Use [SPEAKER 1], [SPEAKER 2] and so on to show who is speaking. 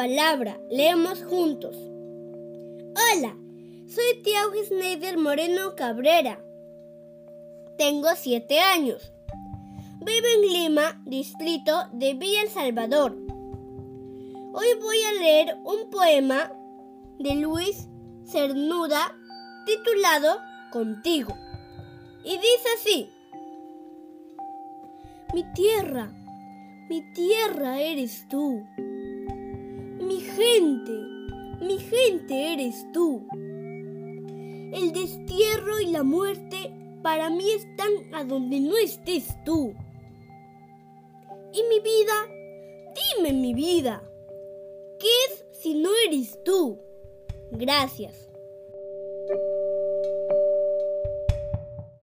[SPEAKER 1] palabra. Leemos juntos. Hola, soy Tiago Schneider Moreno Cabrera. Tengo siete años. Vivo en Lima, distrito de Villa El Salvador. Hoy voy a leer un poema de Luis Cernuda titulado Contigo. Y dice así. Mi tierra, mi tierra eres tú. Gente, mi gente eres tú. El destierro y la muerte para mí están a donde no estés tú. Y mi vida, dime mi vida, ¿qué es si no eres tú? Gracias.